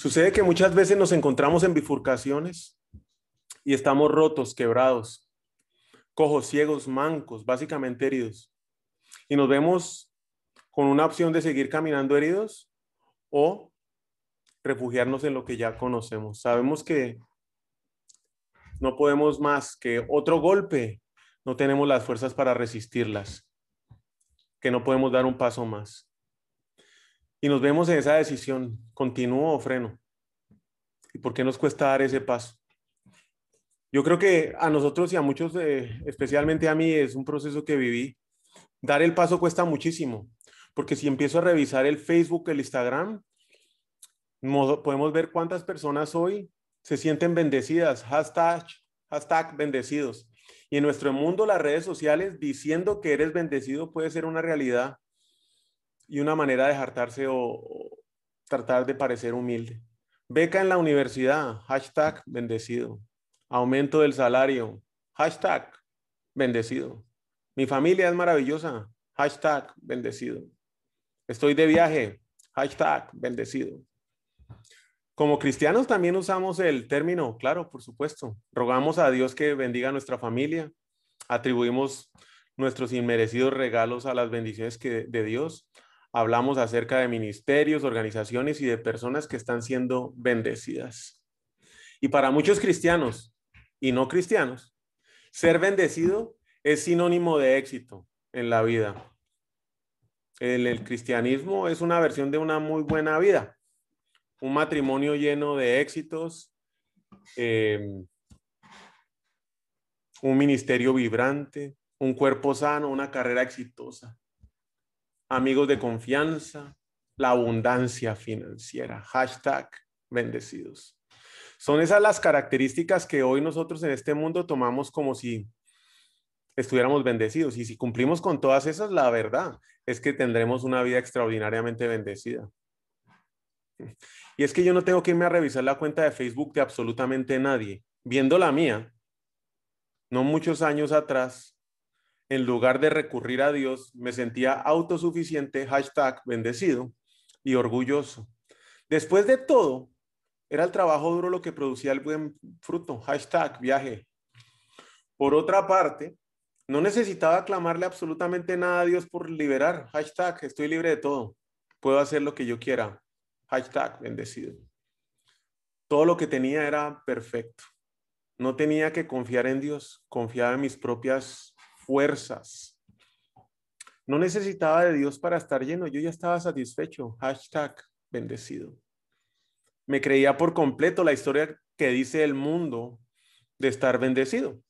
Sucede que muchas veces nos encontramos en bifurcaciones y estamos rotos, quebrados, cojos, ciegos, mancos, básicamente heridos. Y nos vemos con una opción de seguir caminando heridos o refugiarnos en lo que ya conocemos. Sabemos que no podemos más que otro golpe, no tenemos las fuerzas para resistirlas, que no podemos dar un paso más. Y nos vemos en esa decisión, continúo o freno. ¿Y por qué nos cuesta dar ese paso? Yo creo que a nosotros y a muchos, eh, especialmente a mí, es un proceso que viví. Dar el paso cuesta muchísimo, porque si empiezo a revisar el Facebook, el Instagram, podemos ver cuántas personas hoy se sienten bendecidas, hashtag, hashtag bendecidos. Y en nuestro mundo, las redes sociales, diciendo que eres bendecido puede ser una realidad y una manera de hartarse o, tratar de parecer humilde. Beca en la universidad, hashtag bendecido. Aumento del salario, hashtag bendecido. Mi familia es maravillosa, hashtag bendecido. Estoy de viaje, hashtag bendecido. Como cristianos también usamos el término, claro, por supuesto. Rogamos a Dios que bendiga a nuestra familia. Atribuimos nuestros inmerecidos regalos a las bendiciones que, de Dios. Hablamos acerca de ministerios, organizaciones y de personas que están siendo bendecidas. Y para muchos cristianos y no cristianos, ser bendecido es sinónimo de éxito en la vida. el cristianismo es una versión de una muy buena vida un matrimonio lleno de éxitos, em, un ministerio vibrante, un cuerpo sano, una carrera exitosa, amigos de confianza, la abundancia financiera, hashtag bendecidos. Son esas las características que hoy nosotros en este mundo tomamos como si estuviéramos bendecidos. Y si cumplimos con todas esas, la verdad es que tendremos una vida extraordinariamente bendecida. Y es que yo no tengo que irme a revisar la cuenta de Facebook de absolutamente nadie. Viendo la mía, no muchos años atrás, en lugar de recurrir a Dios, me sentía autosuficiente, hashtag bendecido y orgulloso. Después de todo, era el trabajo duro lo que producía el buen fruto, hashtag viaje. Por otra parte, no necesitaba clamarle absolutamente nada a Dios por liberar, hashtag estoy libre de todo, puedo hacer lo que yo quiera, Hashtag bendecido. Todo lo que tenía era perfecto. No tenía que confiar en Dios, confiaba en mis propias fuerzas. No necesitaba de Dios para estar lleno, yo ya estaba satisfecho. Hashtag bendecido. Me creía por completo la historia que dice el mundo de estar bendecido.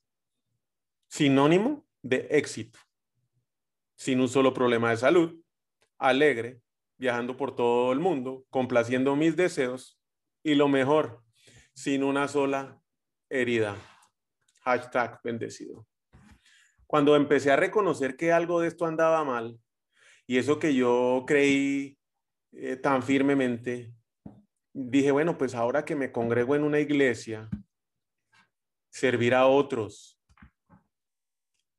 Sinónimo de éxito. Sin un solo problema de salud, alegre, viajando por todo el mundo, complaciendo mis deseos y lo mejor, sin una sola herida. Hashtag bendecido. Cuando empecé a reconocer que algo de esto andaba mal y eso que yo creí eh, tan firmemente, dije, bueno, pues ahora que me congrego en una iglesia, servir a otros,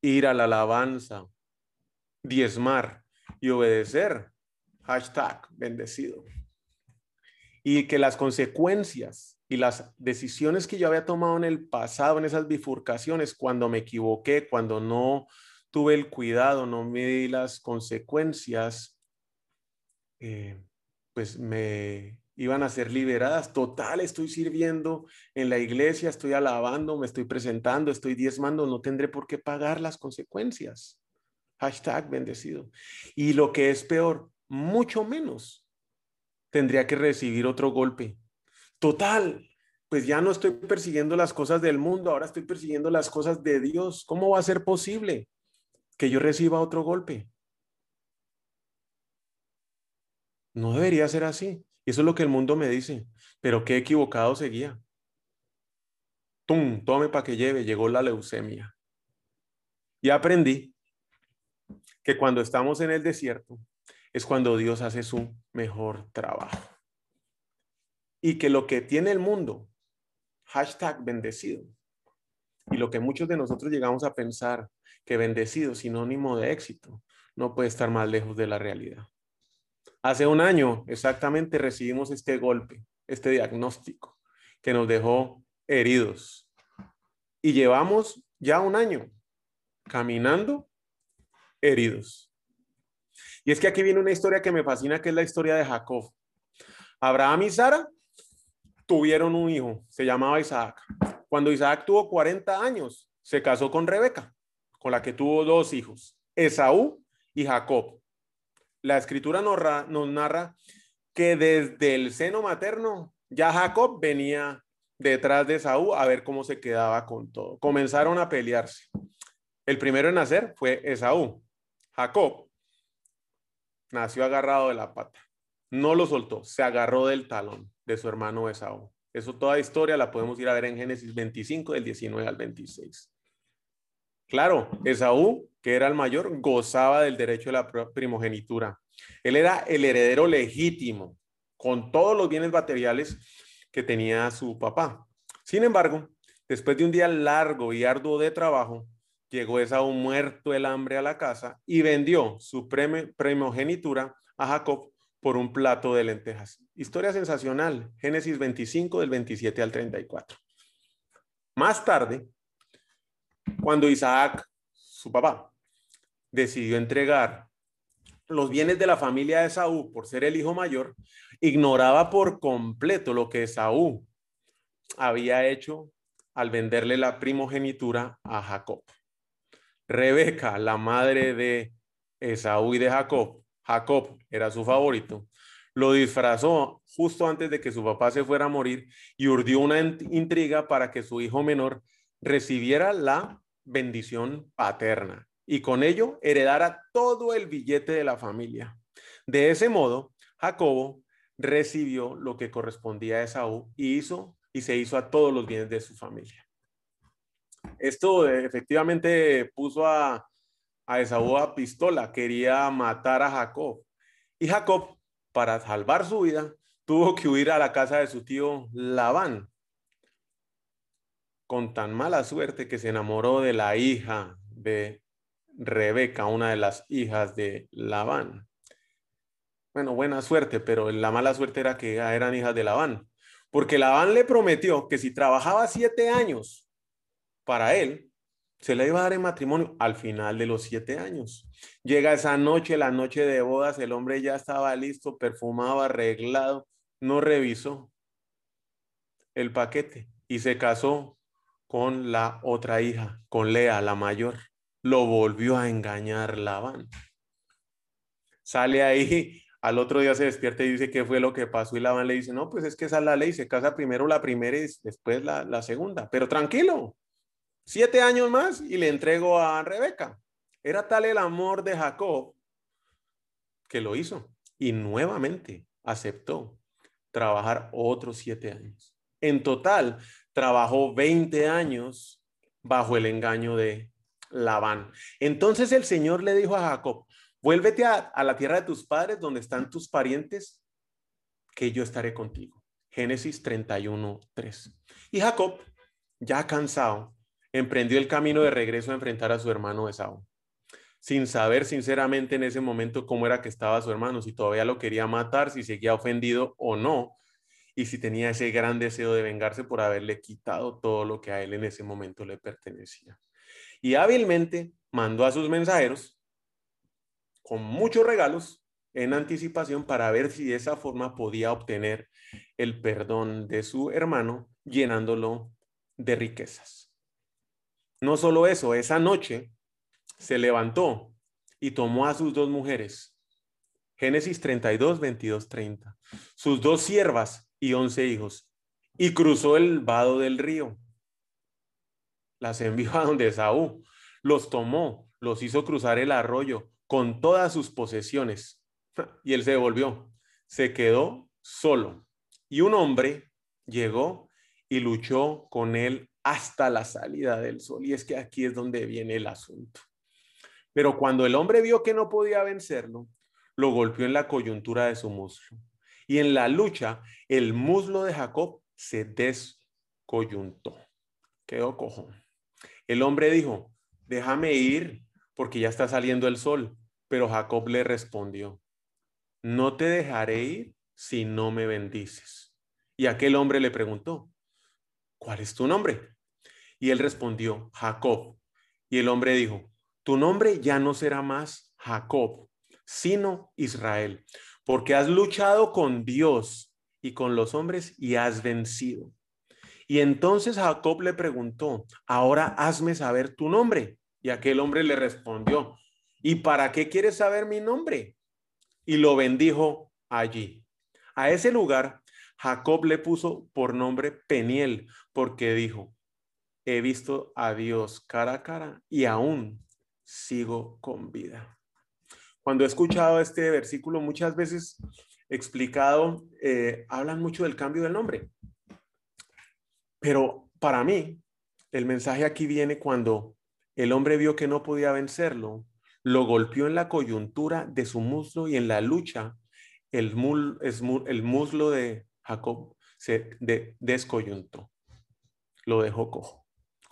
ir a la alabanza, diezmar y obedecer, Hashtag bendecido. Y que las consecuencias y las decisiones que yo había tomado en el pasado, en esas bifurcaciones, cuando me equivoqué, cuando no tuve el cuidado, no me di las consecuencias, eh, pues me iban a ser liberadas. Total, estoy sirviendo en la iglesia, estoy alabando, me estoy presentando, estoy diezmando, no tendré por qué pagar las consecuencias. Hashtag bendecido. Y lo que es peor, mucho menos tendría que recibir otro golpe. Total, pues ya no estoy persiguiendo las cosas del mundo, ahora estoy persiguiendo las cosas de Dios. ¿Cómo va a ser posible que yo reciba otro golpe? No debería ser así. Eso es lo que el mundo me dice. Pero qué equivocado seguía. ¡Tum! Tome para que lleve. Llegó la leucemia. Y aprendí que cuando estamos en el desierto, es cuando Dios hace su mejor trabajo. Y que lo que tiene el mundo, hashtag bendecido, y lo que muchos de nosotros llegamos a pensar que bendecido, sinónimo de éxito, no puede estar más lejos de la realidad. Hace un año exactamente recibimos este golpe este diagnóstico que nos dejó heridos. Y llevamos ya un año caminando heridos. Y es que aquí viene una historia que me fascina, que es la historia de Jacob. Abraham y Sara tuvieron un hijo, se llamaba Isaac. Cuando Isaac tuvo 40 años, se casó con Rebeca, con la que tuvo dos hijos, Esaú y Jacob. La escritura nos, narra que desde el seno materno ya Jacob venía detrás de Esaú a ver cómo se quedaba con todo. Comenzaron a pelearse. El primero en nacer fue Esaú. Jacob nació agarrado de la pata. No lo soltó, se agarró del talón de su hermano Esaú. Eso toda historia la podemos ir a ver en Génesis 25 del 19 al 26. Claro, Esaú, que era el mayor, gozaba del derecho de la primogenitura. Él era el heredero legítimo, con todos los bienes materiales que tenía su papá. Sin embargo, después de un día largo y arduo de trabajo, llegó Esaú muerto el hambre a la casa y vendió su primogenitura a Jacob por un plato de lentejas. Historia sensacional, Génesis 25 del 27 al 34. Más tarde, cuando Isaac, su papá, decidió entregar los bienes de la familia de Esaú por ser el hijo mayor, ignoraba por completo lo que Esaú había hecho al venderle la primogenitura a Jacob. Rebeca, la madre de Esaú y de Jacob, Jacob era su favorito, lo disfrazó justo antes de que su papá se fuera a morir y urdió una intriga para que su hijo menor recibiera la bendición paterna y con ello heredara todo el billete de la familia. De ese modo, Jacobo recibió lo que correspondía a Esaú y hizo y se hizo a todos los bienes de su familia. Esto efectivamente puso a, a Esaú a pistola, quería matar a Jacob. Y Jacob, para salvar su vida, tuvo que huir a la casa de su tío Labán, con tan mala suerte que se enamoró de la hija de Rebeca, una de las hijas de Labán. Bueno, buena suerte, pero la mala suerte era que eran hijas de Labán, porque Labán le prometió que si trabajaba siete años para él, se le iba a dar en matrimonio al final de los siete años. Llega esa noche, la noche de bodas, el hombre ya estaba listo, perfumado, arreglado, no revisó el paquete y se casó con la otra hija, con Lea, la mayor lo volvió a engañar Labán. Sale ahí, al otro día se despierta y dice qué fue lo que pasó y Labán le dice, no, pues es que esa es la ley, se casa primero la primera y después la, la segunda, pero tranquilo, siete años más y le entrego a Rebeca. Era tal el amor de Jacob que lo hizo y nuevamente aceptó trabajar otros siete años. En total, trabajó 20 años bajo el engaño de Labán. Entonces el Señor le dijo a Jacob, vuélvete a, la tierra de tus padres donde están tus parientes, que yo estaré contigo. Génesis 31, 3. Y Jacob, ya cansado, emprendió el camino de regreso a enfrentar a su hermano Esaú, sin saber sinceramente en ese momento cómo era que estaba su hermano, si todavía lo quería matar, si seguía ofendido o no, y si tenía ese gran deseo de vengarse por haberle quitado todo lo que a él en ese momento le pertenecía y hábilmente mandó a sus mensajeros con muchos regalos en anticipación para ver si de esa forma podía obtener el perdón de su hermano llenándolo de riquezas. No solo eso, esa noche se levantó y tomó a sus dos mujeres. Génesis 32, 22, 30. Sus dos siervas y once hijos. Y cruzó el vado del río las envió a donde Saúl, los tomó, los hizo cruzar el arroyo con todas sus posesiones. Y él se devolvió, se quedó solo. Y un hombre llegó y luchó con él hasta la salida del sol. Y es que aquí es donde viene el asunto. Pero cuando el hombre vio que no podía vencerlo, lo golpeó en la coyuntura de su muslo. Y en la lucha, el muslo de Jacob se descoyuntó. Quedó cojón. El hombre dijo, déjame ir porque ya está saliendo el sol. Pero Jacob le respondió, no te dejaré ir si no me bendices. Y aquel hombre le preguntó, ¿cuál es tu nombre? Y él respondió, Jacob. Y el hombre dijo, tu nombre ya no será más Jacob, sino Israel, porque has luchado con Dios y con los hombres y has vencido. Y entonces Jacob le preguntó, ahora hazme saber tu nombre. Y aquel hombre le respondió, ¿y para qué quieres saber mi nombre? Y lo bendijo allí. A ese lugar Jacob le puso por nombre Peniel, porque dijo, he visto a Dios cara a cara y aún sigo con vida. Cuando he escuchado este versículo muchas veces explicado, eh, hablan mucho del cambio del nombre. Pero para mí, el mensaje aquí viene cuando el hombre vio que no podía vencerlo, lo golpeó en la coyuntura de su muslo y en la lucha el, el muslo de Jacob se descoyuntó, lo dejó cojo,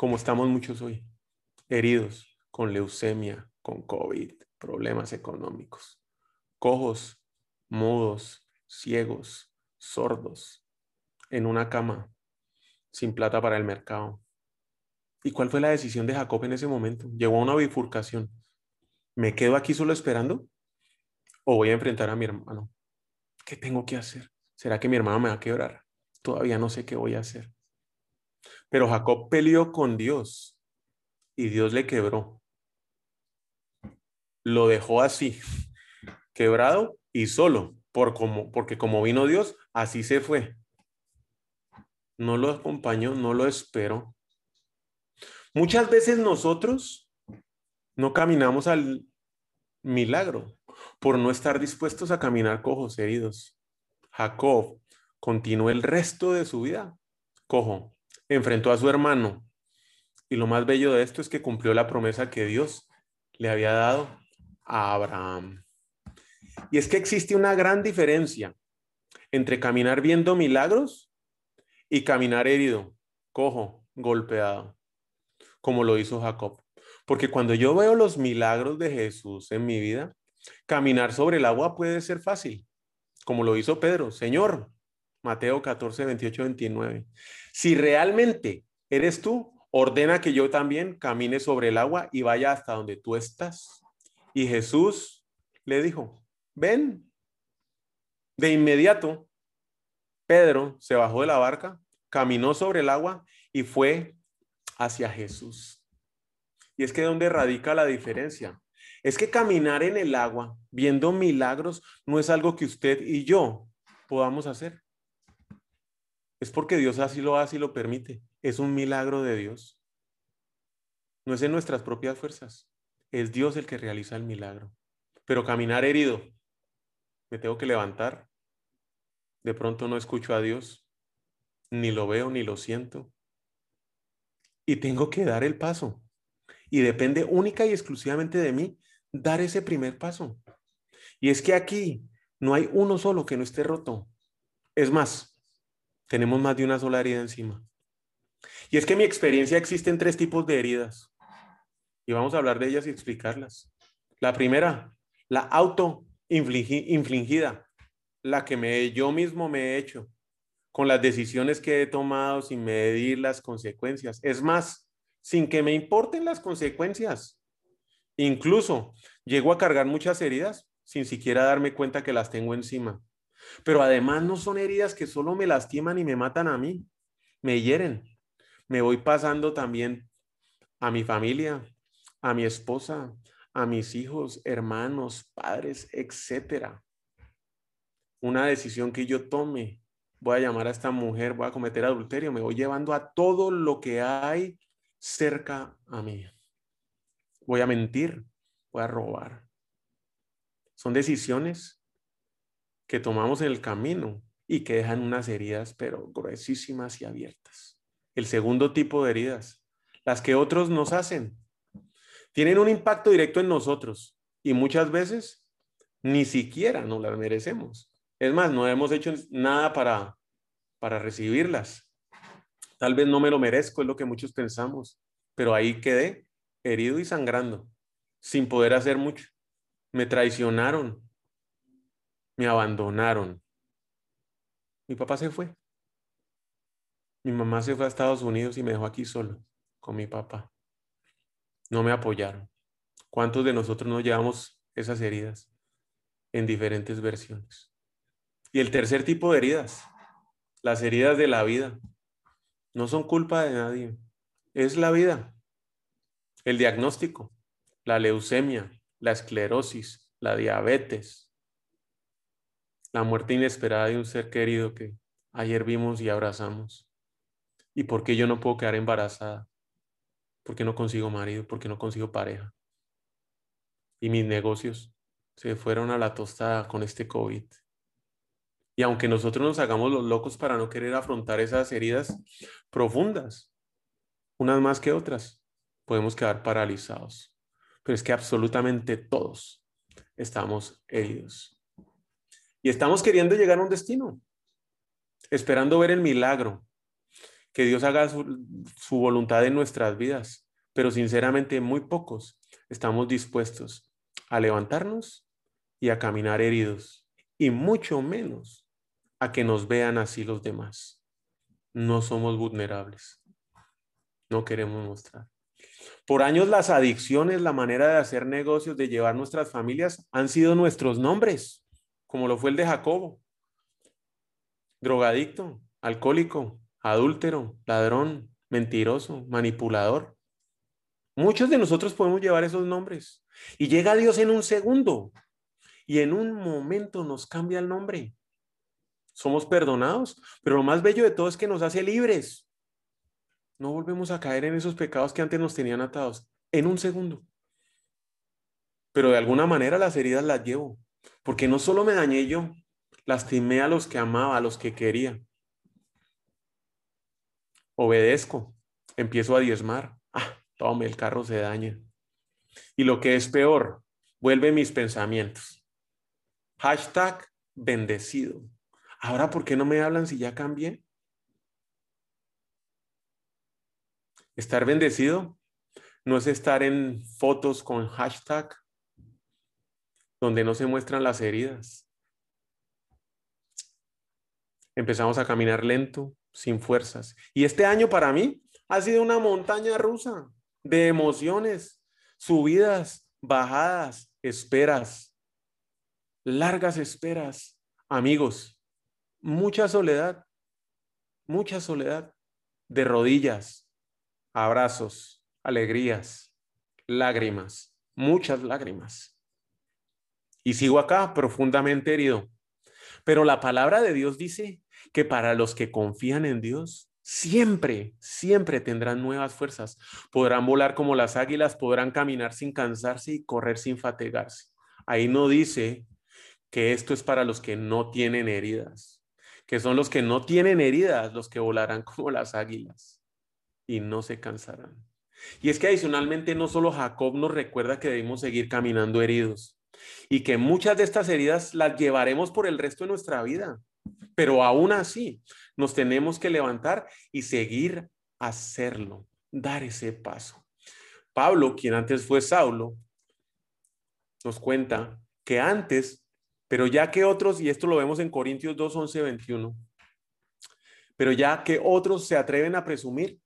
como estamos muchos hoy, heridos con leucemia, con COVID, problemas económicos, cojos, mudos, ciegos, sordos, en una cama, sin plata para el mercado. ¿Y cuál fue la decisión de Jacob en ese momento? Llegó a una bifurcación. ¿Me quedo aquí solo esperando? ¿O voy a enfrentar a mi hermano? ¿Qué tengo que hacer? ¿Será que mi hermano me va a quebrar? Todavía no sé qué voy a hacer. Pero Jacob peleó con Dios y Dios le quebró. Lo dejó así, quebrado y solo, por como, porque como vino Dios, así se fue no lo acompañó, no lo esperó. Muchas veces nosotros no caminamos al milagro por no estar dispuestos a caminar cojos heridos. Jacob continuó el resto de su vida cojo, enfrentó a su hermano y lo más bello de esto es que cumplió la promesa que Dios le había dado a Abraham. Y es que existe una gran diferencia entre caminar viendo milagros y caminar herido, cojo, golpeado, como lo hizo Jacob. Porque cuando yo veo los milagros de Jesús en mi vida, caminar sobre el agua puede ser fácil, como lo hizo Pedro. Señor, Mateo 14, 28, 29. Si realmente eres tú, ordena que yo también camine sobre el agua y vaya hasta donde tú estás. Y Jesús le dijo, ven. De inmediato, Pedro se bajó de la barca, caminó sobre el agua y fue hacia Jesús. Y es que donde radica la diferencia. Es que caminar en el agua viendo milagros no es algo que usted y yo podamos hacer. Es porque Dios así lo hace y lo permite. Es un milagro de Dios. No es en nuestras propias fuerzas. Es Dios el que realiza el milagro. Pero caminar herido, me tengo que levantar, de pronto no escucho a Dios, ni lo veo, ni lo siento. Y tengo que dar el paso. Y depende única y exclusivamente de mí dar ese primer paso. Y es que aquí no hay uno solo que no esté roto. Es más, tenemos más de una sola herida encima. Y es que mi experiencia existe en tres tipos de heridas. Y vamos a hablar de ellas y explicarlas. La primera, la auto infligida la que me, yo mismo me he hecho, con las decisiones que he tomado sin medir las consecuencias. Es más, sin que me importen las consecuencias. Incluso llego a cargar muchas heridas sin siquiera darme cuenta que las tengo encima. Pero además no son heridas que solo me lastiman y me matan a mí, me hieren. Me voy pasando también a mi familia, a mi esposa, a mis hijos, hermanos, padres, etcétera una decisión que yo tome, voy a llamar a esta mujer, voy a cometer adulterio, me voy llevando a todo lo que hay cerca a mí. Voy a mentir, voy a robar. Son decisiones que tomamos en el camino y que dejan unas heridas, pero gruesísimas y abiertas. El segundo tipo de heridas, las que otros nos hacen, tienen un impacto directo en nosotros y muchas veces ni siquiera nos las merecemos. Es más, no hemos hecho nada para, para recibirlas. Tal vez no me lo merezco, es lo que muchos pensamos, pero ahí quedé herido y sangrando, sin poder hacer mucho. Me traicionaron, me abandonaron. Mi papá se fue Mi mamá se fue a Estados Unidos y me dejó aquí solo con mi papá. No me apoyaron. ¿Cuántos de nosotros no llevamos esas heridas en diferentes versiones? Y el tercer tipo de heridas, las heridas de la vida, no son culpa de nadie. Es la vida. El diagnóstico, la leucemia, la esclerosis, la diabetes, la muerte inesperada de un ser querido que ayer vimos y abrazamos. ¿Y por qué yo no puedo quedar embarazada? ¿Por qué no consigo marido? ¿Por qué no consigo pareja? Y mis negocios se fueron a la tostada con este COVID. Y aunque nosotros nos hagamos los locos para no querer afrontar esas heridas profundas, unas más que otras, podemos quedar paralizados. Pero es que absolutamente todos estamos heridos. Y estamos queriendo llegar a un destino, esperando ver el milagro, que Dios haga su, su voluntad en nuestras vidas. Pero sinceramente muy pocos estamos dispuestos a levantarnos y a caminar heridos, y mucho menos a que nos vean así los demás. No somos vulnerables. No queremos mostrar. Por años las adicciones, la manera de hacer negocios, de llevar nuestras familias, han sido nuestros nombres, como lo fue el de Jacobo. Drogadicto, alcohólico, adúltero, ladrón, mentiroso, manipulador. Muchos de nosotros podemos llevar esos nombres. Y llega Dios en un segundo y en un momento nos cambia el nombre. Somos perdonados, pero lo más bello de todo es que nos hace libres. No volvemos a caer en esos pecados que antes nos tenían atados. En un segundo. Pero de alguna manera las heridas las llevo. Porque no solo me dañé yo, lastimé a los que amaba, a los que quería. Obedezco, empiezo a diezmar. Ah, tome, el carro se daña. Y lo que es peor, vuelve mis pensamientos. Hashtag bendecido. Ahora, ¿por qué no me hablan si ya cambié? Estar bendecido no es estar en fotos con hashtag donde no se muestran las heridas. Empezamos a caminar lento, sin fuerzas. Y este año para mí ha sido una montaña rusa de emociones, subidas, bajadas, esperas, largas esperas, amigos, mucha soledad, mucha soledad, de rodillas, abrazos, alegrías, lágrimas, muchas lágrimas. Y sigo acá profundamente herido. Pero la palabra de Dios dice que para los que confían en Dios, siempre, siempre tendrán nuevas fuerzas. Podrán volar como las águilas, podrán caminar sin cansarse y correr sin fatigarse. Ahí no dice que esto es para los que no tienen heridas, que son los que no tienen heridas los que volarán como las águilas y no se cansarán. Y es que adicionalmente no solo Jacob nos recuerda que debemos seguir caminando heridos y que muchas de estas heridas las llevaremos por el resto de nuestra vida. Pero aún así, nos tenemos que levantar y seguir hacerlo, dar ese paso. Pablo, quien antes fue Saulo, nos cuenta que antes, pero ya que otros, y esto lo vemos en Corintios 2, 11, 21, pero ya que otros se atreven a presumir,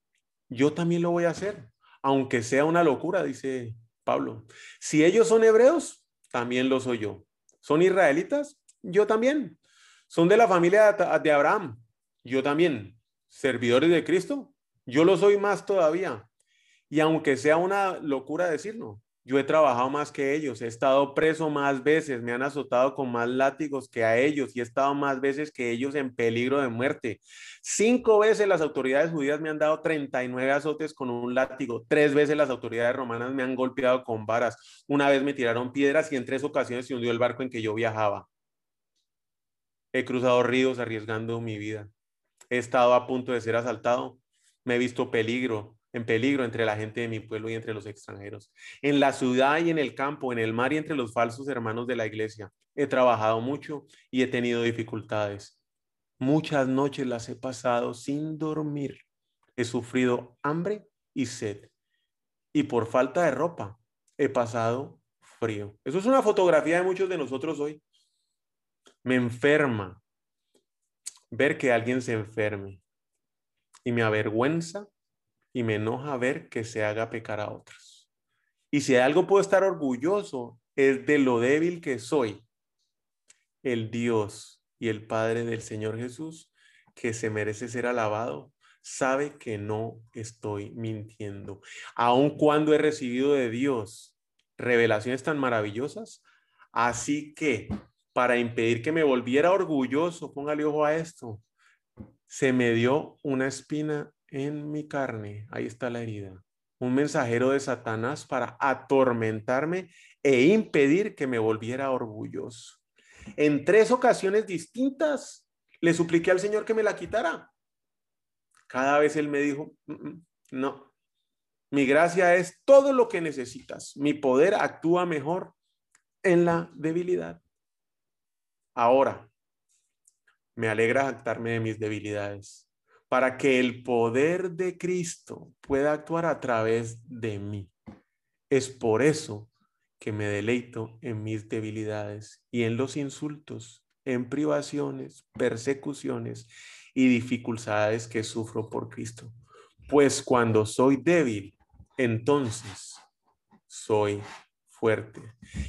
yo también lo voy a hacer, aunque sea una locura, dice Pablo. Si ellos son hebreos, también lo soy yo. ¿Son israelitas? Yo también. Son de la familia de Abraham. Yo también. Servidores de Cristo. Yo lo soy más todavía. Y aunque sea una locura decirlo, yo he trabajado más que ellos, he estado preso más veces, me han azotado con más látigos que a ellos y he estado más veces que ellos en peligro de muerte. Cinco veces las autoridades judías me han dado 39 azotes con un látigo, tres veces las autoridades romanas me han golpeado con varas, una vez me tiraron piedras y en tres ocasiones se hundió el barco en que yo viajaba. He cruzado ríos arriesgando mi vida. He estado a punto de ser asaltado. Me he visto peligro, en peligro entre la gente de mi pueblo y entre los extranjeros. En la ciudad y en el campo, en el mar y entre los falsos hermanos de la iglesia. He trabajado mucho y he tenido dificultades. Muchas noches las he pasado sin dormir. He sufrido hambre y sed. Y por falta de ropa he pasado frío. Eso es una fotografía de muchos de nosotros hoy me enferma ver que alguien se enferme. y me avergüenza y me enoja ver que se haga pecar a otros. Y si algo puedo estar orgulloso es de lo débil que soy. El Dios y el Padre del Señor Jesús, que se merece ser alabado, sabe que no estoy mintiendo. Aun cuando he recibido de Dios revelaciones tan maravillosas, así que para impedir que me volviera orgulloso, póngale ojo a esto, se me dio una espina en mi carne, ahí está la herida, un mensajero de Satanás para atormentarme e impedir que me volviera orgulloso. En tres ocasiones distintas le supliqué al Señor que me la quitara. Cada vez Él me dijo, mm, mm, no, mi gracia es todo lo que necesitas. Mi poder actúa mejor en la debilidad. Ahora, me alegra jactarme de mis debilidades para que el poder de Cristo pueda actuar a través de mí. Es por eso que me deleito en mis debilidades y en los insultos, en privaciones, persecuciones y dificultades que sufro por Cristo. Pues cuando soy débil, entonces soy fuerte.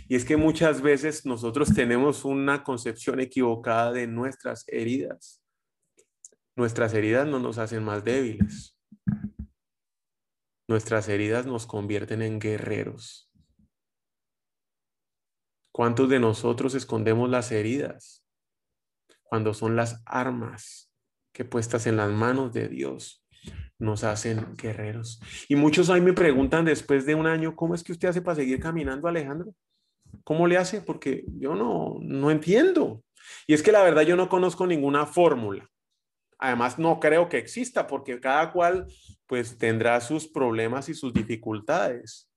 Y es que muchas veces nosotros tenemos una concepción equivocada de nuestras heridas. Nuestras heridas no nos hacen más débiles. Nuestras heridas nos convierten en guerreros. ¿Cuántos de nosotros escondemos las heridas cuando son las armas que puestas en las manos de Dios nos hacen guerreros. Y muchos ahí me preguntan después de un año, ¿cómo es que usted hace para seguir caminando, Alejandro? ¿Cómo le hace? Porque yo no, no entiendo. Y es que la verdad yo no conozco ninguna fórmula. Además, no creo que exista porque cada cual pues tendrá sus problemas y sus dificultades.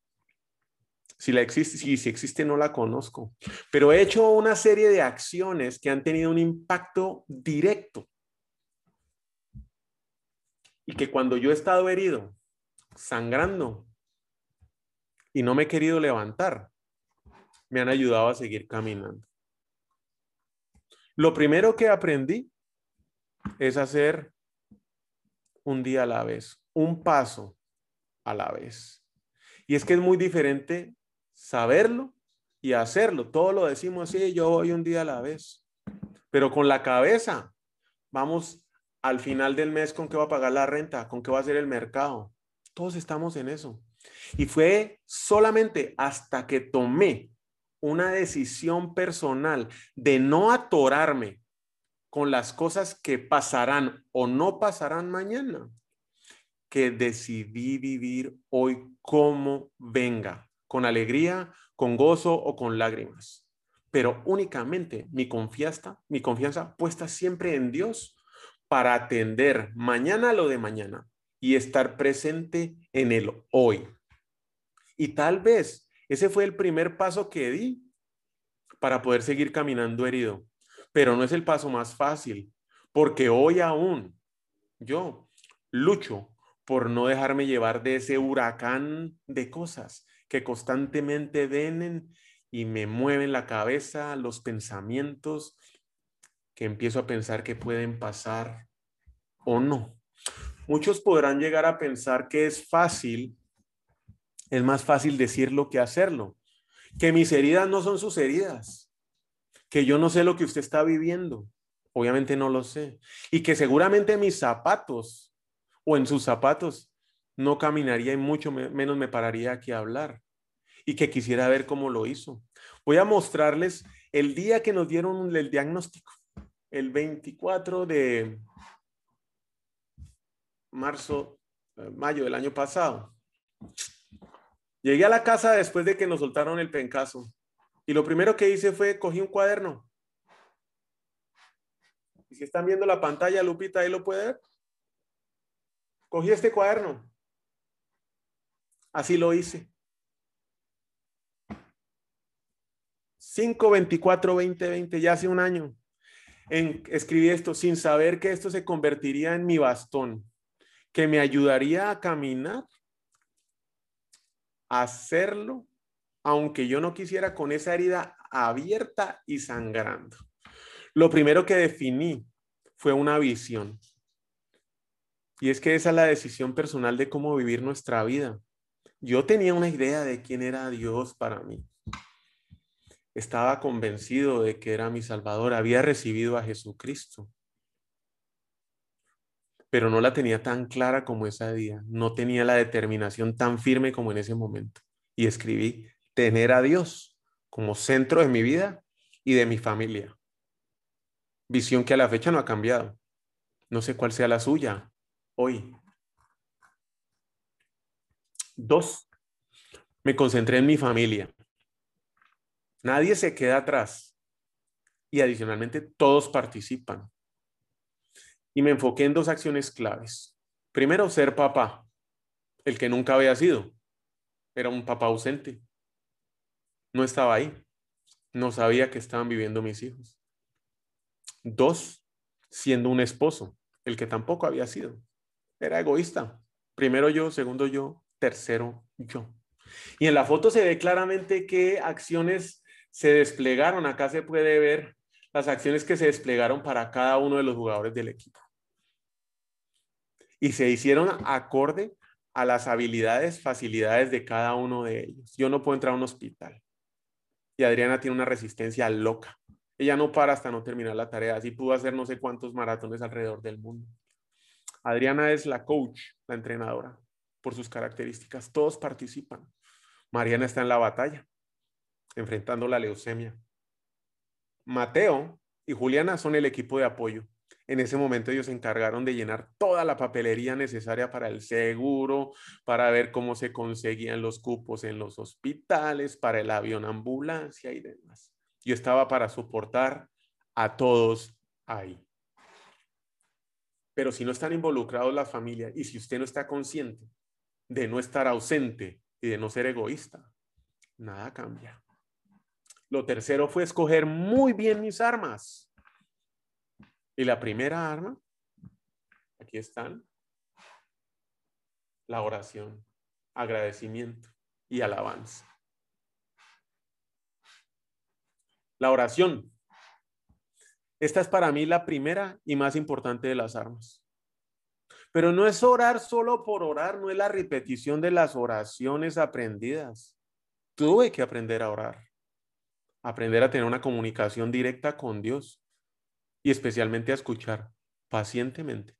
Si la existe, si, si existe, no la conozco. Pero he hecho una serie de acciones que han tenido un impacto directo y que cuando yo he estado herido, sangrando, y no me he querido levantar, me han ayudado a seguir caminando. Lo primero que aprendí es hacer un día a la vez, un paso a la vez. Y es que es muy diferente saberlo y hacerlo. Todo lo decimos, sí, yo voy un día a la vez. Pero con la cabeza vamos al final del mes con qué va a pagar la renta, con qué va a ser el mercado. Todos estamos en eso. Y fue solamente hasta que tomé una decisión personal de no atorarme con las cosas que pasarán o no pasarán mañana, que decidí vivir hoy como venga, con alegría, con gozo o con lágrimas, pero únicamente mi confianza, mi confianza puesta siempre en Dios para atender mañana lo de mañana y estar presente en el hoy. Y tal vez ese fue el primer paso que di para poder seguir caminando herido, pero no es el paso más fácil, porque hoy aún yo lucho por no dejarme llevar de ese huracán de cosas que constantemente vienen y me mueven la cabeza, los pensamientos, que empiezo a pensar que pueden pasar o no. Muchos podrán llegar a pensar que es fácil, es más fácil decirlo que hacerlo, que mis heridas no son sus heridas, que yo no sé lo que usted está viviendo, obviamente no lo sé, y que seguramente mis zapatos o en sus zapatos no caminaría y mucho menos me pararía aquí a hablar, y que quisiera ver cómo lo hizo. Voy a mostrarles el día que nos dieron el diagnóstico. El 24 de marzo, eh, mayo del año pasado. Llegué a la casa después de que nos soltaron el pencazo y lo primero que hice fue cogí un cuaderno. Y si están viendo la pantalla, Lupita, ahí lo puede ver. Cogí este cuaderno. Así lo hice. 5, 24, 20, 20, ya hace un año escribí esto sin saber que esto se convertiría en mi bastón, que me ayudaría a caminar, a hacerlo, aunque yo no quisiera con esa herida abierta y sangrando. Lo primero que definí fue una visión. Y es que esa es la decisión personal de cómo vivir nuestra vida. Yo tenía una idea de quién era Dios para mí. Estaba convencido de que era mi Salvador, había recibido a Jesucristo, pero no la tenía tan clara como ese día, no tenía la determinación tan firme como en ese momento. Y escribí, tener a Dios como centro de mi vida y de mi familia. Visión que a la fecha no ha cambiado. No sé cuál sea la suya hoy. Dos, me concentré en mi familia. Nadie se queda atrás. Y adicionalmente, todos participan. Y me enfoqué en dos acciones claves. Primero, ser papá, el que nunca había sido. Era un papá ausente. No estaba ahí. No sabía que estaban viviendo mis hijos. Dos, siendo un esposo, el que tampoco había sido. Era egoísta. Primero yo, segundo yo, tercero yo. Y en la foto se ve claramente qué acciones se desplegaron. Acá se puede ver las acciones que se desplegaron para cada uno de los jugadores del equipo. Y se hicieron acorde a las habilidades, facilidades de cada uno de ellos. Yo no puedo entrar a un hospital. Y Adriana tiene una resistencia loca. Ella no para hasta no terminar la tarea. Así pudo hacer no sé cuántos maratones alrededor del mundo. Adriana es la coach, la entrenadora, por sus características. Todos participan. Mariana está en la batalla, enfrentando la leucemia. Mateo y Juliana son el equipo de apoyo. En ese momento ellos se encargaron de llenar toda la papelería necesaria para el seguro, para ver cómo se conseguían los cupos en los hospitales, para el avión ambulancia y demás. Yo estaba para soportar a todos ahí. Pero si no están involucrados la familia y si usted no está consciente de no estar ausente y de no ser egoísta, nada cambia. Lo tercero fue escoger muy bien mis armas. Y la primera arma, aquí están, la oración, agradecimiento y alabanza. La oración. Esta es para mí la primera y más importante de las armas. Pero no es orar solo por orar, no es la repetición de las oraciones aprendidas. Tuve que aprender a orar, aprender a tener una comunicación directa con Dios y especialmente a escuchar pacientemente,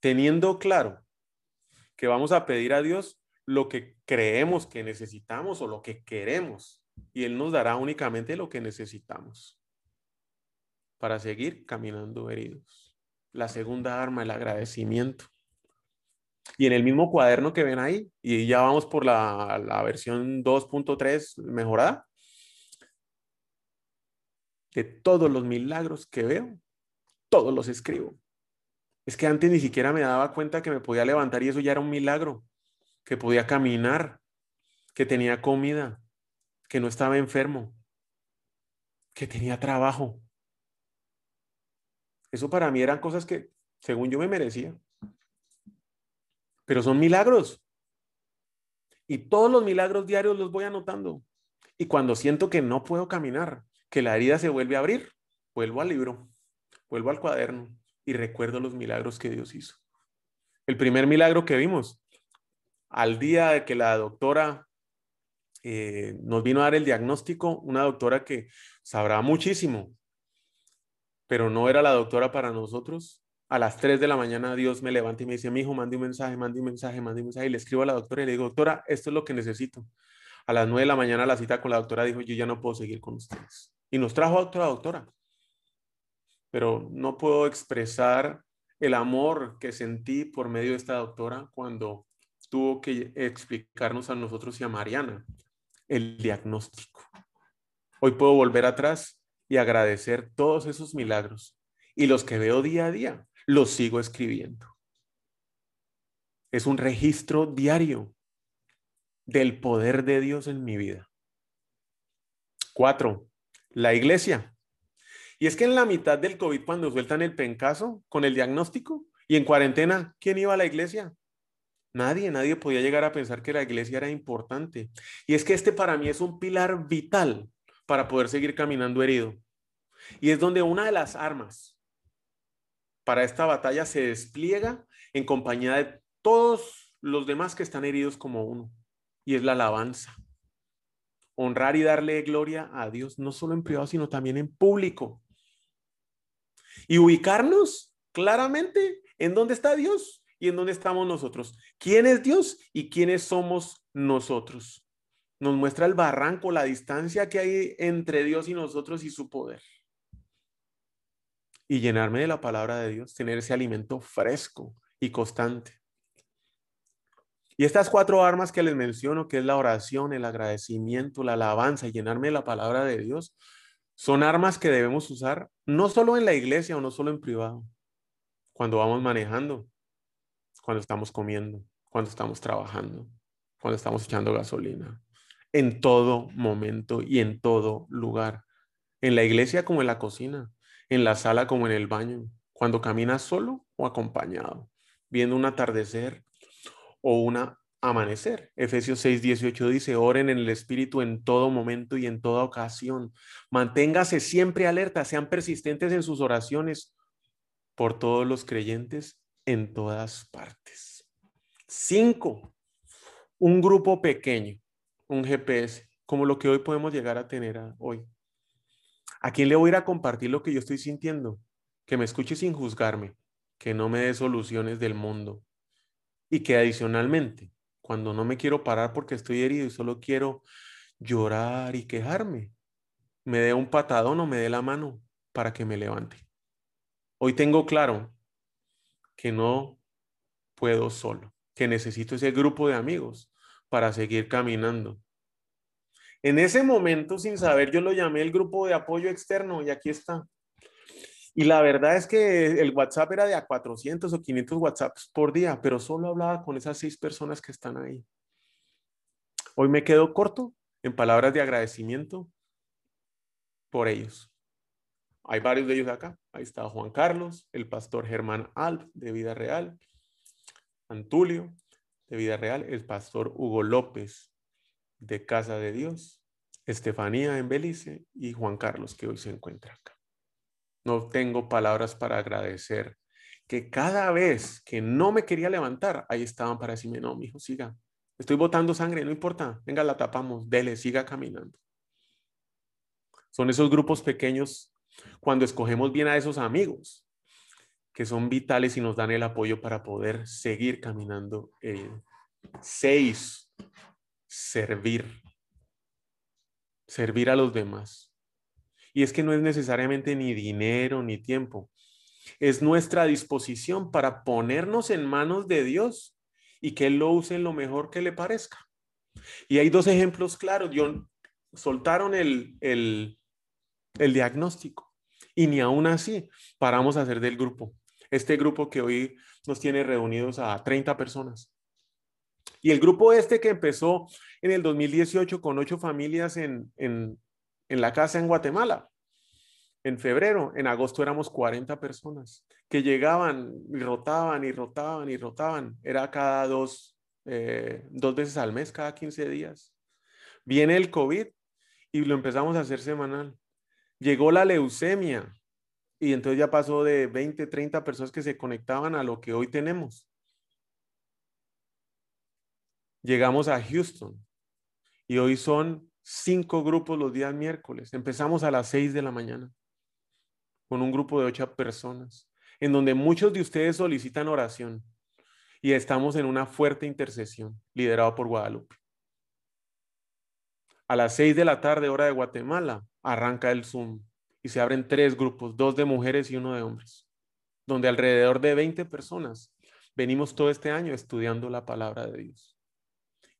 teniendo claro que vamos a pedir a Dios lo que creemos que necesitamos o lo que queremos y Él nos dará únicamente lo que necesitamos para seguir caminando heridos la segunda arma, el agradecimiento. Y en el mismo cuaderno que ven ahí, y ya vamos por la, la versión 2.3 mejorada, todos los milagros que veo, todos los escribo. Es que antes ni siquiera me daba cuenta que me podía levantar y eso ya era un milagro, que podía caminar, que tenía comida, que no estaba enfermo, que tenía trabajo. Eso para mí eran cosas que, según yo, me merecía. Pero son milagros. Y todos los milagros diarios los voy anotando. Y cuando siento que no puedo caminar, que la herida se vuelve a abrir, vuelvo al libro, vuelvo al cuaderno y recuerdo los milagros que Dios hizo. El primer milagro que vimos, al día de que la doctora eh, nos vino a dar el diagnóstico, una doctora que sabrá muchísimo pero no era la doctora para nosotros. A las 3 de la mañana Dios me levanta y me dice, mi hijo, mande un mensaje, mande un mensaje, mande un mensaje. Y le escribo a la doctora y le digo, doctora, esto es lo que necesito. A las 9 de la mañana la cita con la doctora dijo, yo ya no puedo seguir con ustedes. Y nos trajo a otra doctora. Pero no puedo expresar el amor que sentí por medio de esta doctora cuando tuvo que explicarnos a nosotros y a Mariana el diagnóstico. Hoy puedo volver atrás y agradecer todos esos milagros. Y los que veo día a día, los sigo escribiendo. Es un registro diario del poder de Dios en mi vida. Cuatro, la iglesia. Y es que en la mitad del COVID, cuando sueltan el pencaso con el diagnóstico y en cuarentena, ¿quién iba a la iglesia? Nadie, nadie podía llegar a pensar que la iglesia era importante. Y es que este para mí es un pilar vital para poder seguir caminando herido. Y es donde una de las armas para esta batalla se despliega en compañía de todos los demás que están heridos como uno. Y es la alabanza. Honrar y darle gloria a Dios, no solo en privado, sino también en público. Y ubicarnos claramente en dónde está Dios y en dónde estamos nosotros. ¿Quién es Dios y quiénes somos nosotros? Nos muestra el barranco, la distancia que hay entre Dios y nosotros y su poder. Y llenarme de la palabra de Dios, tener ese alimento fresco y constante. Y estas cuatro armas que les menciono, que es la oración, el agradecimiento, la alabanza y llenarme de la palabra de Dios, son armas que debemos usar no solo en la iglesia o no solo en privado, cuando vamos manejando, cuando estamos comiendo, cuando estamos trabajando, cuando estamos echando gasolina, en todo momento y en todo lugar, en la iglesia como en la cocina, en la sala como en el baño, cuando caminas solo o acompañado, viendo un atardecer o una amanecer. Efesios 6, 18 dice, oren en el Espíritu en todo momento y en toda ocasión. Manténgase siempre alerta, sean persistentes en sus oraciones por todos los creyentes en todas partes. Cinco, un grupo pequeño, un GPS, como lo que hoy podemos llegar a tener hoy. ¿A quién le voy a ir a compartir lo que yo estoy sintiendo? Que me escuche sin juzgarme, que no me dé soluciones del mundo, y que adicionalmente, cuando no me quiero parar porque estoy herido y solo quiero llorar y quejarme, me dé un patadón o me dé la mano para que me levante. Hoy tengo claro que no puedo solo, que necesito ese grupo de amigos para seguir caminando. En ese momento, sin saber, yo lo llamé el grupo de apoyo externo y aquí está. Y la verdad es que el WhatsApp era de a 400 o 500 WhatsApps por día, pero solo hablaba con esas seis personas que están ahí. Hoy me quedo corto en palabras de agradecimiento por ellos. Hay varios de ellos acá. Ahí está Juan Carlos, el pastor Germán Alp de Vida Real, Antulio de Vida Real, el pastor Hugo López de Casa de Dios, Estefanía en Belice y Juan Carlos que hoy se encuentra acá. No tengo palabras para agradecer que cada vez que no me quería levantar, ahí estaban para decirme, no, mi hijo, siga. Estoy botando sangre, no importa. Venga, la tapamos, dele, siga caminando. Son esos grupos pequeños cuando escogemos bien a esos amigos que son vitales y nos dan el apoyo para poder seguir caminando. seis, servir. Servir a los demás. Y es que no es necesariamente ni dinero ni tiempo. Es nuestra disposición para ponernos en manos de Dios y que Él lo use lo mejor que le parezca. Y hay dos ejemplos claros. John, soltaron el, el, el diagnóstico y ni aún así paramos a hacer del grupo. Este grupo que hoy nos tiene reunidos a 30 personas. Y el grupo este que empezó en el 2018 con ocho familias en, en, en la casa en Guatemala. En febrero, en agosto éramos 40 personas que llegaban y rotaban y rotaban y rotaban. Era cada dos, eh, dos veces al mes, cada 15 días. Viene el COVID y lo empezamos a hacer semanal. Llegó la leucemia y entonces ya pasó de 20, 30 personas que se conectaban a lo que hoy tenemos. Llegamos a Houston y hoy son cinco grupos los días miércoles. Empezamos a las seis de la mañana con un grupo de ocho personas, en donde muchos de ustedes solicitan oración y estamos en una fuerte intercesión liderado por Guadalupe. A las seis de la tarde, hora de Guatemala, arranca el Zoom y se abren tres grupos, dos de mujeres y uno de hombres, donde alrededor de 20 personas venimos todo este año estudiando la palabra de Dios.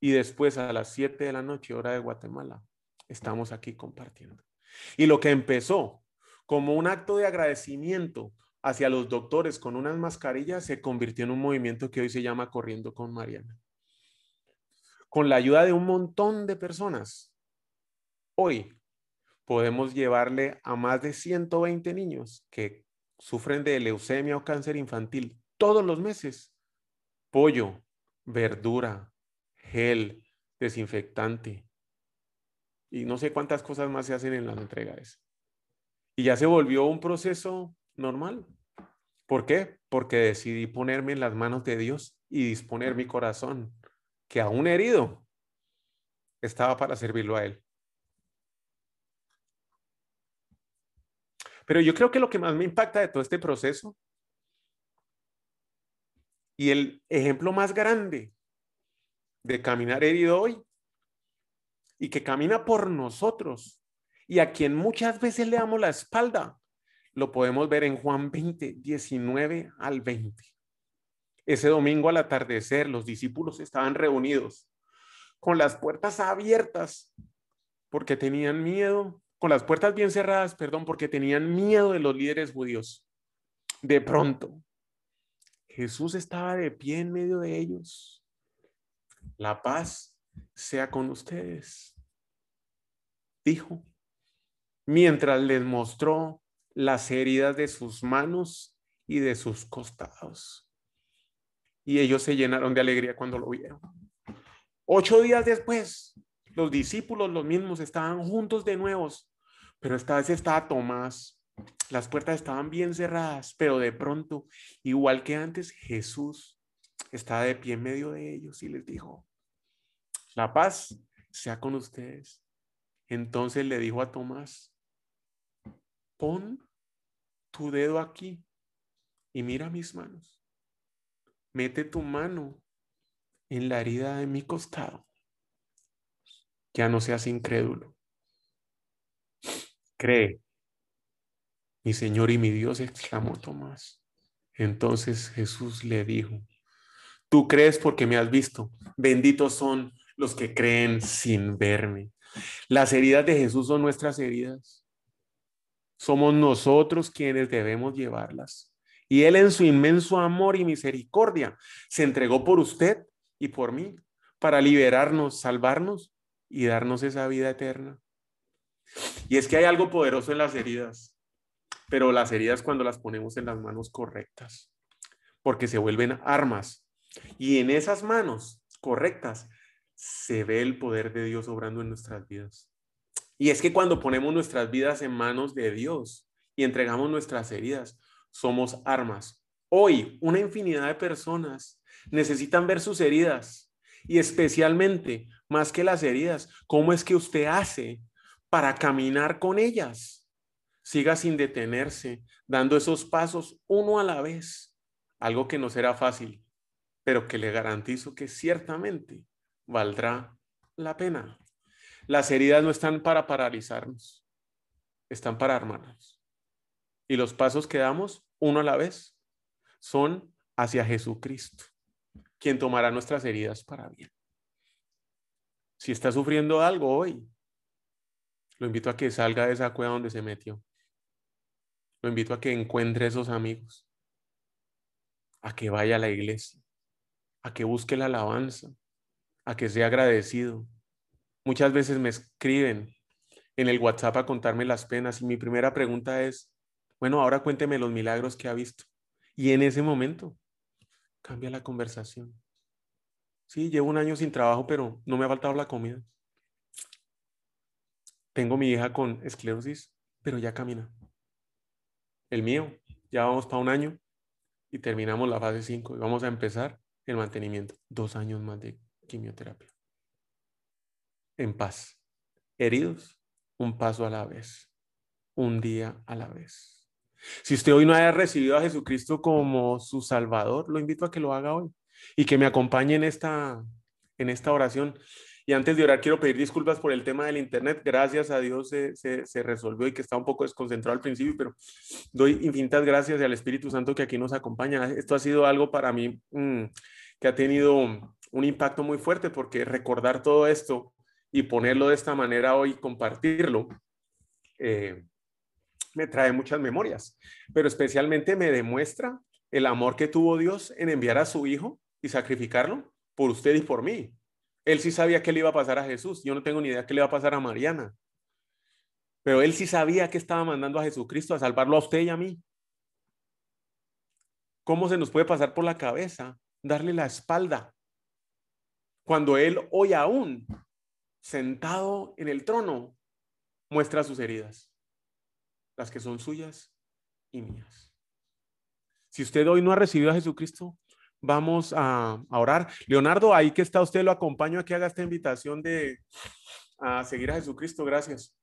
Y después a las 7 de la noche, hora de Guatemala, estamos aquí compartiendo. Y lo que empezó como un acto de agradecimiento hacia los doctores con unas mascarillas se convirtió en un movimiento que hoy se llama Corriendo con Mariana. Con la ayuda de un montón de personas, hoy podemos llevarle a más de 120 niños que sufren de leucemia o cáncer infantil todos los meses pollo, verdura, gel, desinfectante. Y no sé cuántas cosas más se hacen en las entregas. Y ya se volvió un proceso normal. ¿Por qué? Porque decidí ponerme en las manos de Dios y disponer mi corazón, que aún herido, estaba para servirlo a Él. Pero yo creo que lo que más me impacta de todo este proceso y el ejemplo más grande de caminar herido hoy y que camina por nosotros y a quien muchas veces le damos la espalda, lo podemos ver en Juan 20, 19 al 20. Ese domingo al atardecer los discípulos estaban reunidos con las puertas abiertas porque tenían miedo con las puertas bien cerradas, perdón, porque tenían miedo de los líderes judíos. De pronto, Jesús estaba de pie en medio de ellos. La paz sea con ustedes, dijo, mientras les mostró las heridas de sus manos y de sus costados. Y ellos se llenaron de alegría cuando lo vieron. Ocho días después, los discípulos, los mismos, estaban juntos de nuevo, pero esta vez estaba Tomás. Las puertas estaban bien cerradas, pero de pronto, igual que antes, Jesús estaba de pie en medio de ellos y les dijo, la paz sea con ustedes. Entonces le dijo a Tomás, pon tu dedo aquí y mira mis manos. Mete tu mano en la herida de mi costado ya no seas incrédulo. Cree. Mi Señor y mi Dios, exclamó Tomás. Entonces Jesús le dijo, tú crees porque me has visto. Benditos son los que creen sin verme. Las heridas de Jesús son nuestras heridas. Somos nosotros quienes debemos llevarlas. Y Él en su inmenso amor y misericordia se entregó por usted y por mí para liberarnos, salvarnos y darnos esa vida eterna. Y es que hay algo poderoso en las heridas, pero las heridas cuando las ponemos en las manos correctas, porque se vuelven armas. Y en esas manos correctas se ve el poder de Dios obrando en nuestras vidas. Y es que cuando ponemos nuestras vidas en manos de Dios y entregamos nuestras heridas, somos armas. Hoy, una infinidad de personas necesitan ver sus heridas y especialmente más que las heridas, ¿cómo es que usted hace para caminar con ellas? Siga sin detenerse, dando esos pasos uno a la vez, algo que no será fácil, pero que le garantizo que ciertamente valdrá la pena. Las heridas no están para paralizarnos, están para armarnos. Y los pasos que damos uno a la vez son hacia Jesucristo, quien tomará nuestras heridas para bien. Si está sufriendo algo hoy, lo invito a que salga de esa cueva donde se metió. Lo invito a que encuentre esos amigos, a que vaya a la iglesia, a que busque la alabanza, a que sea agradecido. Muchas veces me escriben en el WhatsApp a contarme las penas y mi primera pregunta es, bueno, ahora cuénteme los milagros que ha visto. Y en ese momento cambia la conversación. Sí, llevo un año sin trabajo, pero no me ha faltado la comida. Tengo mi hija con esclerosis, pero ya camina. El mío, ya vamos para un año y terminamos la fase 5 y vamos a empezar el mantenimiento. Dos años más de quimioterapia. En paz. Heridos, un paso a la vez. Un día a la vez. Si usted hoy no haya recibido a Jesucristo como su Salvador, lo invito a que lo haga hoy y que me acompañe en esta, en esta oración. Y antes de orar, quiero pedir disculpas por el tema del Internet. Gracias a Dios se, se, resolvió y que estaba un poco desconcentrado al principio, pero doy infinitas gracias al Espíritu Santo que aquí nos acompaña. Esto ha sido algo para mí mm, que ha tenido un impacto muy fuerte porque recordar todo esto y ponerlo de esta manera hoy, compartirlo, eh, me trae muchas memorias, pero especialmente me demuestra el amor que tuvo Dios en enviar a su Hijo y sacrificarlo por usted y por mí. Él sí sabía qué le iba a pasar a Jesús. Yo no tengo ni idea qué le va a pasar a Mariana. Pero él sí sabía que estaba mandando a Jesucristo a salvarlo a usted y a mí. ¿Cómo se nos puede pasar por la cabeza darle la espalda cuando él hoy aún, sentado en el trono, muestra sus heridas, las que son suyas y mías? Si usted hoy no ha recibido a Jesucristo, vamos a, orar. Leonardo, ahí que está usted, lo acompaño a que haga esta invitación de a seguir a Jesucristo. Gracias.